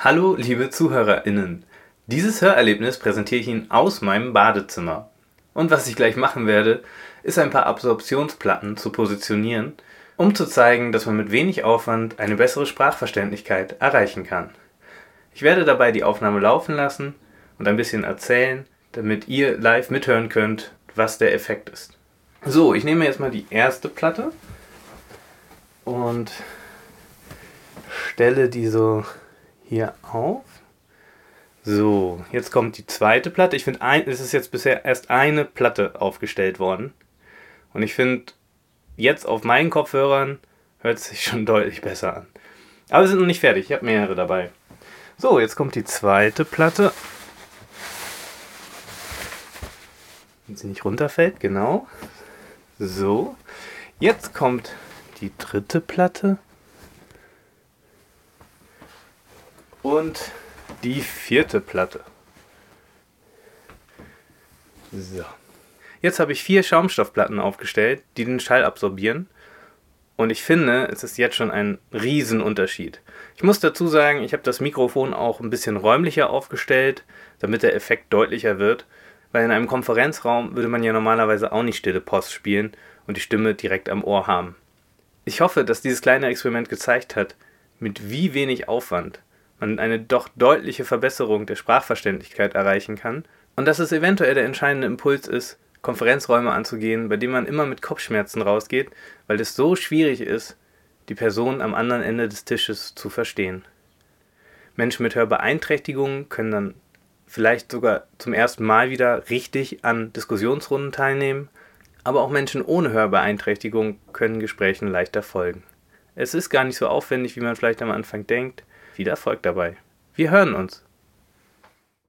Hallo, liebe ZuhörerInnen. Dieses Hörerlebnis präsentiere ich Ihnen aus meinem Badezimmer. Und was ich gleich machen werde, ist ein paar Absorptionsplatten zu positionieren, um zu zeigen, dass man mit wenig Aufwand eine bessere Sprachverständlichkeit erreichen kann. Ich werde dabei die Aufnahme laufen lassen und ein bisschen erzählen, damit ihr live mithören könnt, was der Effekt ist. So, ich nehme jetzt mal die erste Platte und stelle die so hier auf. So, jetzt kommt die zweite Platte. Ich finde, es ist jetzt bisher erst eine Platte aufgestellt worden. Und ich finde, jetzt auf meinen Kopfhörern hört es sich schon deutlich besser an. Aber wir sind noch nicht fertig. Ich habe mehrere dabei. So, jetzt kommt die zweite Platte. Wenn sie nicht runterfällt, genau. So. Jetzt kommt die dritte Platte. Und die vierte Platte. So. Jetzt habe ich vier Schaumstoffplatten aufgestellt, die den Schall absorbieren. Und ich finde, es ist jetzt schon ein Riesenunterschied. Ich muss dazu sagen, ich habe das Mikrofon auch ein bisschen räumlicher aufgestellt, damit der Effekt deutlicher wird. Weil in einem Konferenzraum würde man ja normalerweise auch nicht stille Post spielen und die Stimme direkt am Ohr haben. Ich hoffe, dass dieses kleine Experiment gezeigt hat, mit wie wenig Aufwand man eine doch deutliche Verbesserung der Sprachverständlichkeit erreichen kann und dass es eventuell der entscheidende Impuls ist, Konferenzräume anzugehen, bei denen man immer mit Kopfschmerzen rausgeht, weil es so schwierig ist, die Person am anderen Ende des Tisches zu verstehen. Menschen mit Hörbeeinträchtigungen können dann vielleicht sogar zum ersten Mal wieder richtig an Diskussionsrunden teilnehmen, aber auch Menschen ohne Hörbeeinträchtigung können Gesprächen leichter folgen. Es ist gar nicht so aufwendig, wie man vielleicht am Anfang denkt. Viel Erfolg dabei. Wir hören uns.